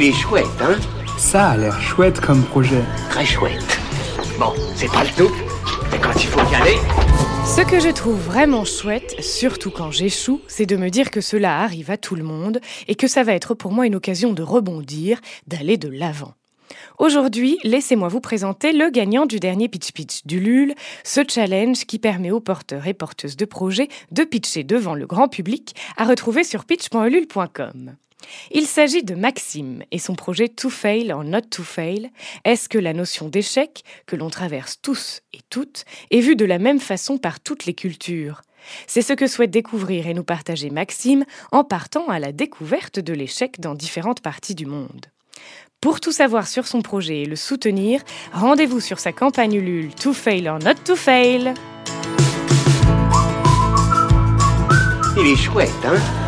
Il est chouette, hein Ça a l'air chouette comme projet. Très chouette. Bon, c'est pas le tout, mais quand il faut y aller... Ce que je trouve vraiment chouette, surtout quand j'échoue, c'est de me dire que cela arrive à tout le monde et que ça va être pour moi une occasion de rebondir, d'aller de l'avant. Aujourd'hui, laissez-moi vous présenter le gagnant du dernier Pitch Pitch du LUL, ce challenge qui permet aux porteurs et porteuses de projets de pitcher devant le grand public à retrouver sur pitch.ulule.com. Il s'agit de Maxime et son projet To Fail or Not To Fail. Est-ce que la notion d'échec, que l'on traverse tous et toutes, est vue de la même façon par toutes les cultures? C'est ce que souhaite découvrir et nous partager Maxime en partant à la découverte de l'échec dans différentes parties du monde. Pour tout savoir sur son projet et le soutenir, rendez-vous sur sa campagne Ulule To Fail or Not To Fail. Il est chouette, hein?